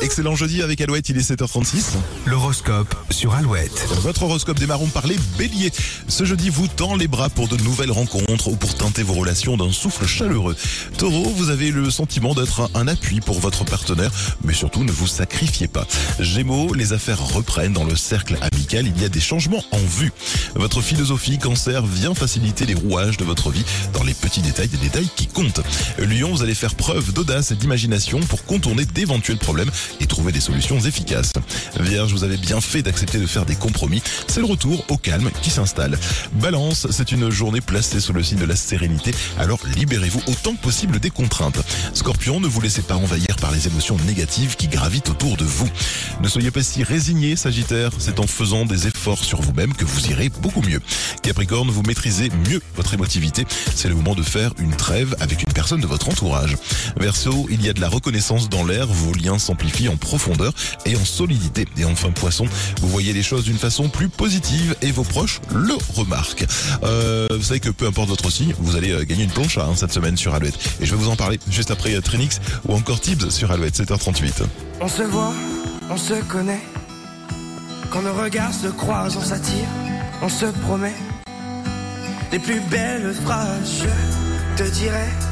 Excellent jeudi avec Alouette, il est 7h36. L'horoscope sur Alouette. Votre horoscope démarrons par les béliers. Ce jeudi vous tend les bras pour de nouvelles rencontres ou pour teinter vos relations d'un souffle chaleureux. Taureau, vous avez le sentiment d'être un appui pour votre partenaire, mais surtout ne vous sacrifiez pas. Gémeaux, les affaires reprennent dans le cercle amical, il y a des changements en vue. Votre philosophie cancer vient faciliter les rouages de votre vie dans les petits détails, des détails qui comptent. Lion, vous allez faire preuve d'audace et d'imagination pour contourner d'éventuels problèmes et trouver des solutions efficaces. Vierge, vous avez bien fait d'accepter de faire des compromis. C'est le retour au calme qui s'installe. Balance, c'est une journée placée sous le signe de la sérénité, alors libérez-vous autant que possible des contraintes. Scorpion, ne vous laissez pas envahir par les émotions négatives qui gravitent autour de vous. Ne soyez pas si résigné, Sagittaire, c'est en faisant des efforts sur vous-même que vous irez beaucoup mieux. Capricorne, vous maîtrisez mieux votre émotivité, c'est le moment de faire une trêve avec une de votre entourage. Verseau, il y a de la reconnaissance dans l'air, vos liens s'amplifient en profondeur et en solidité. Et enfin Poisson, vous voyez les choses d'une façon plus positive et vos proches le remarquent. Euh, vous savez que peu importe votre signe, vous allez euh, gagner une planche hein, cette semaine sur Alouette. Et je vais vous en parler juste après euh, Trinix ou encore Tibbs sur Alouette, 7h38. On se voit, on se connaît. Quand nos regards se croisent, on s'attire, on se promet. Les plus belles phrases, je te dirai.